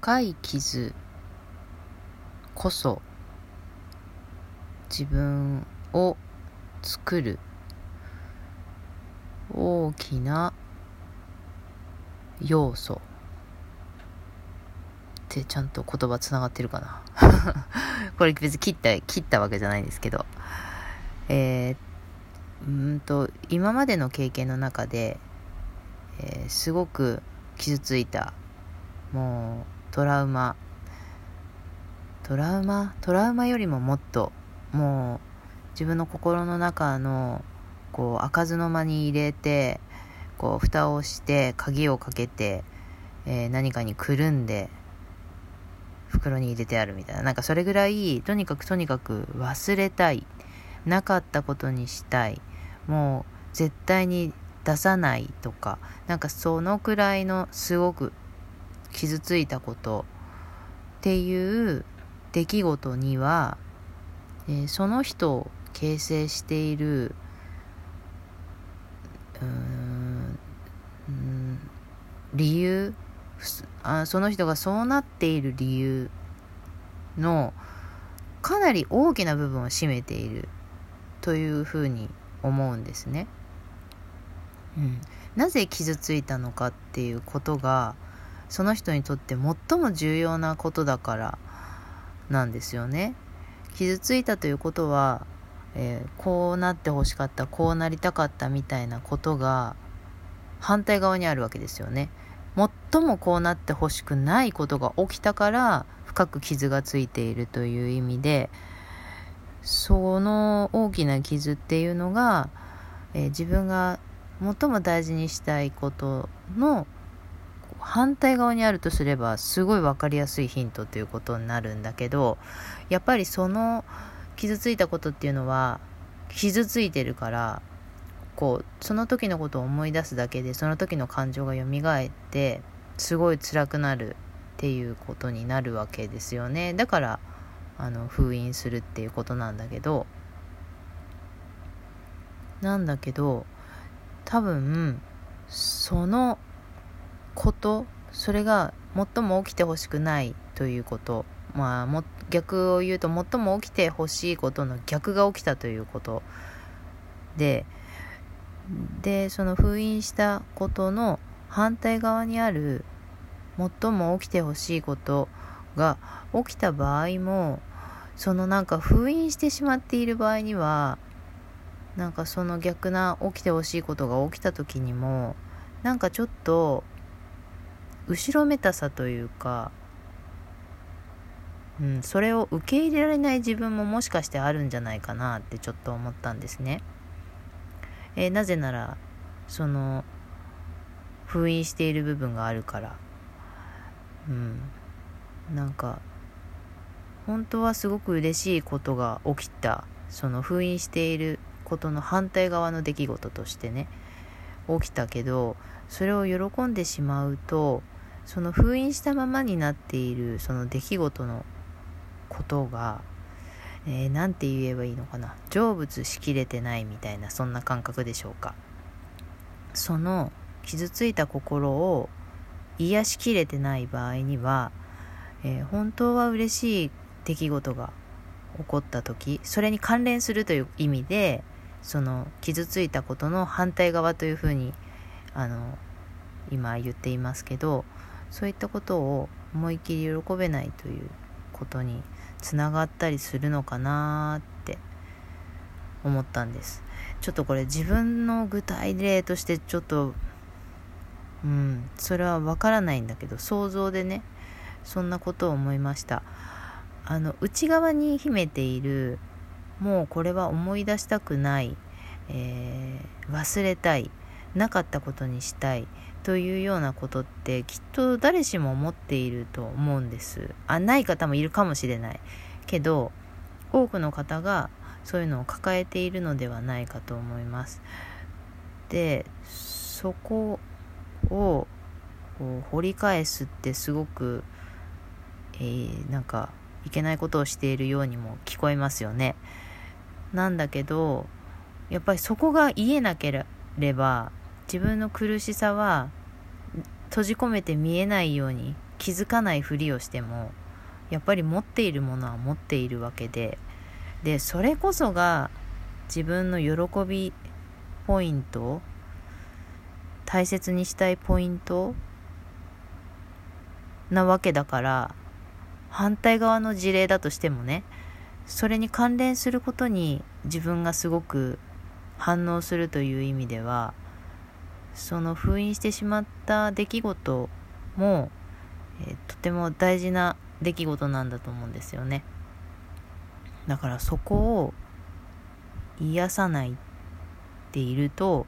深い傷こそ自分を作る大きな要素。ってちゃんと言葉つながってるかな。これ別に切った切ったわけじゃないんですけど。えー、うんと今までの経験の中で、えー、すごく傷ついたもうトラウマ。トラウマ？トラウマよりももっともう自分の心の中のこう開かずの間に入れてこう蓋をして鍵をかけて、えー、何かにくるんで袋に入れてあるみたいな。なんかそれぐらいとにかくとにかく忘れたい。なかったことにしたい。もう絶対に出さないとか。なんかそのくらいのすごく傷ついたことっていう出来事には、えー、その人を形成しているうん理由あその人がそうなっている理由のかなり大きな部分を占めているというふうに思うんですね。うん、なぜ傷ついたのかっていうことがその人にとって最も重要なことだからなんですよね。傷ついたということは、えー、こうなってほしかったこうなりたかったみたいなことが反対側にあるわけですよね。最もこうなってほしくないことが起きたから深く傷がついているという意味でその大きな傷っていうのが、えー、自分が最も大事にしたいことの反対側にあるとすればすごい分かりやすいヒントということになるんだけどやっぱりその傷ついたことっていうのは傷ついてるからこうその時のことを思い出すだけでその時の感情が蘇ってすごい辛くなるっていうことになるわけですよね。だからあの封印するっていうことなんだけどなんだけど多分そのことそれが最も起きてほしくないということ。まあも逆を言うと最も起きてほしいことの逆が起きたということ。ででその封印したことの反対側にある最も起きてほしいことが起きた場合もそのなんか封印してしまっている場合にはなんかその逆な起きてほしいことが起きた時にもなんかちょっと後ろめたさというか、うん、それを受け入れられない自分ももしかしてあるんじゃないかなってちょっと思ったんですね。えー、なぜならその封印している部分があるから。うん。なんか本当はすごく嬉しいことが起きた。その封印していることの反対側の出来事としてね起きたけどそれを喜んでしまうとその封印したままになっているその出来事のことがえー、て言えばいいのかな。成仏しきれてないみたいなそんな感覚でしょうか。その傷ついた心を癒しきれてない場合には、えー、本当は嬉しい出来事が起こった時それに関連するという意味でその傷ついたことの反対側というふうにあの今言っていますけどそういったことを思いっきり喜べないということにつながったりするのかなって思ったんです。ちょっとこれ自分の具体例としてちょっとうんそれはわからないんだけど想像でねそんなことを思いました。あの内側に秘めているもうこれは思い出したくない、えー、忘れたいなかったことにしたいというようなことってきっと誰しも思っていると思うんです。あない方もいるかもしれないけど多くの方がそういうのを抱えているのではないかと思います。でそこを掘り返すってすごく、えー、なんかいけないことをしているようにも聞こえますよね。なんだけどやっぱりそこが言えなければ自分の苦しさは閉じ込めて見えないように気づかないふりをしてもやっぱり持っているものは持っているわけででそれこそが自分の喜びポイント大切にしたいポイントなわけだから反対側の事例だとしてもねそれに関連することに自分がすごく反応するという意味ではその封印してしまった出来事も、えー、とても大事な出来事なんだと思うんですよね。だからそこを癒さないっていると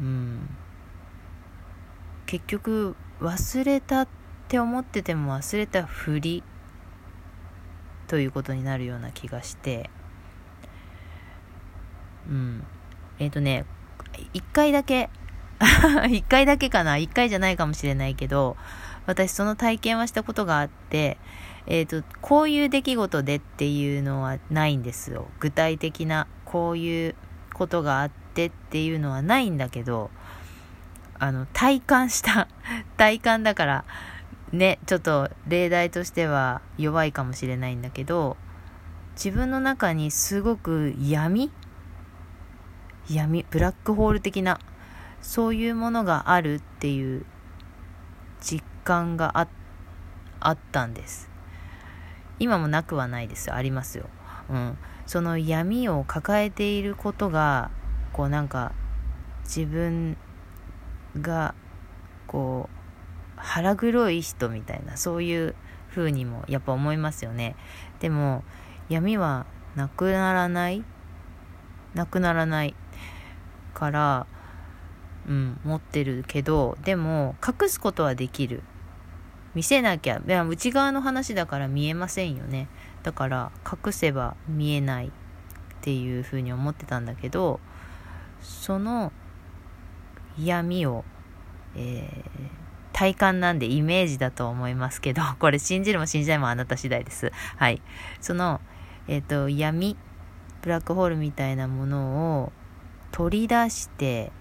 うん。結局忘れたって思ってても忘れたふりということになるような気がして。うん。えっ、ー、とね一回だけ 一回だけかな一回じゃないかもしれないけど私その体験はしたことがあってえっ、ー、とこういう出来事でっていうのはないんですよ。具体的なこういうことがあってっていうのはないんだけどあの体感した 体感だからねちょっと例題としては弱いかもしれないんだけど自分の中にすごく闇闇ブラックホール的なそういうものがあるっていう実感がああったんです。今もなくはないですありますよ、うん、その闇を抱えていることがこうなんか自分がこう腹黒い人みたいなそういう風にもやっぱ思いますよね。でも闇はなくならない。なくならない。からうん持ってるけどでも隠すことはできる見せなきゃいや内側の話だから見えませんよねだから隠せば見えないっていうふうに思ってたんだけどその闇を、えー、体感なんでイメージだと思いますけど、これ信じるも信じないもあなた次第です。はい。その、えっ、ー、と、闇、ブラックホールみたいなものを取り出して、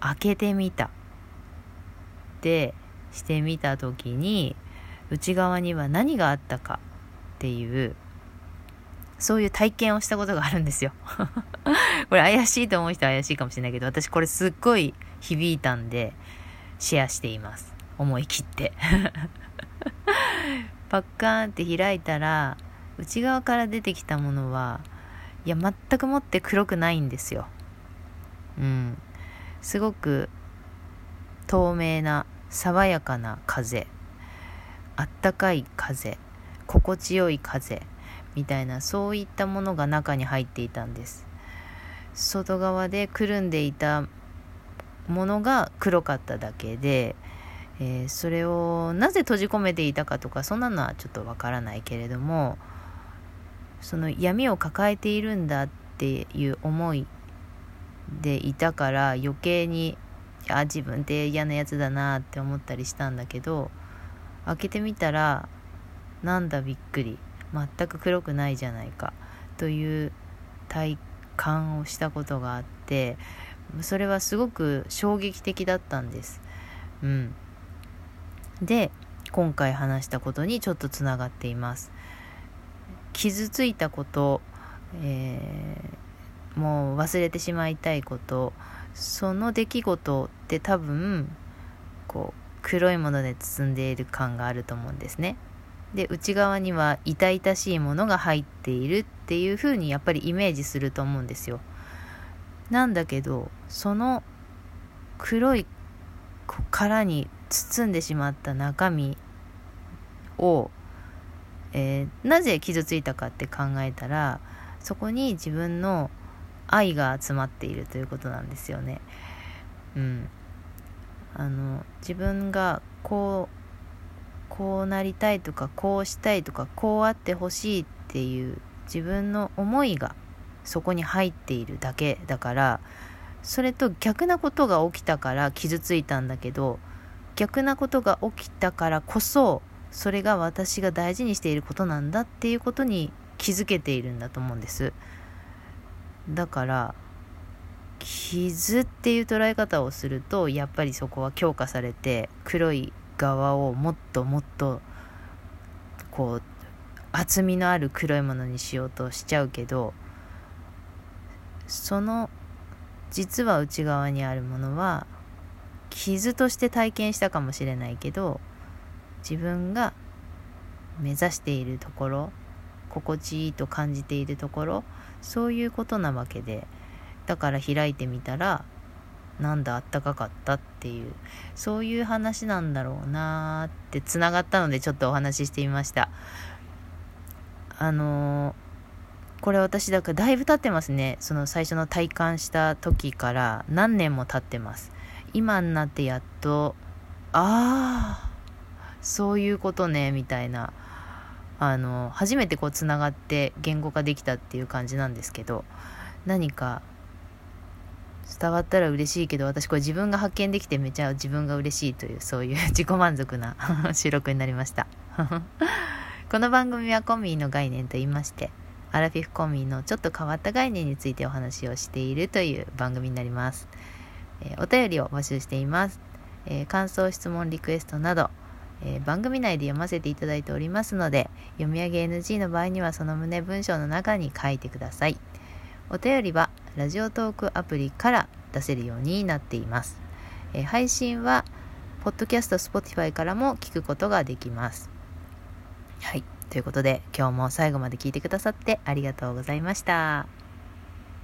開けてみた。で、してみた時に、内側には何があったかっていうそういう体験をしたことがあるんですよ。これ怪しいと思う人は怪しいかもしれないけど、私これすっごい響いたんで、シェアしています。思い切って。パッカーンって開いたら、内側から出てきたものは、いや、全くもって黒くないんですよ。うん。すごく透明な、爽やかな風。あったかい風。心地よい風。みたいなそういったものが中に入っていたんです外側でくるんでいたものが黒かっただけで、えー、それをなぜ閉じ込めていたかとかそんなのはちょっとわからないけれどもその闇を抱えているんだっていう思いでいたから余計にあ自分って嫌なやつだなって思ったりしたんだけど開けてみたらなんだびっくり全く黒くないじゃないかという体感をしたことがあってそれはすごく衝撃的だったんです。うん、で今回話したことにちょっとつながっています。傷ついたこと、えー、もう忘れてしまいたいことその出来事って多分こう黒いもので包んでいる感があると思うんですね。で内側には痛々しいものが入っているっていう風にやっぱりイメージすると思うんですよなんだけどその黒い殻に包んでしまった中身を、えー、なぜ傷ついたかって考えたらそこに自分の愛が集まっているということなんですよね。うん、あの自分がこうこうなりたいとかこうしたいとかこうあってほしいっていう自分の思いがそこに入っているだけだからそれと逆なことが起きたから傷ついたんだけど逆なことが起きたからこそそれが私が大事にしていることなんだっていうことに気づけているんだと思うんです。だから傷っていう捉え方をするとやっぱりそこは強化されて黒い側をもっともっとこう厚みのある黒いものにしようとしちゃうけどその実は内側にあるものは傷として体験したかもしれないけど自分が目指しているところ心地いいと感じているところそういうことなわけでだから開いてみたらなんだあったかかったっていうそういう話なんだろうなーってつながったのでちょっとお話ししてみました。あのー、これ私だからだいぶ経ってますね。その最初の体感した時から何年も経ってます。今になってやっとああそういうことねみたいなあの初めてこうつながって言語化できたっていう感じなんですけど何か伝わったら嬉しいけど私これ自分が発見できてめちゃ自分が嬉しいというそういう 自己満足な 収録になりました。この番組はコミーの概念と言いましてアラフィフコミーのちょっと変わった概念についてお話をしているという番組になります、えー、お便りを募集しています、えー、感想質問リクエストなどえー、番組内で読ませていただいておりますので読み上げ NG の場合にはその旨文章の中に書いてください。お便りはラジオトークアプリから出せるようになっています、えー、配信はポッドキャスト Spotify からも聞くことができます。はい。ということで今日も最後まで聞いてくださってありがとうございました。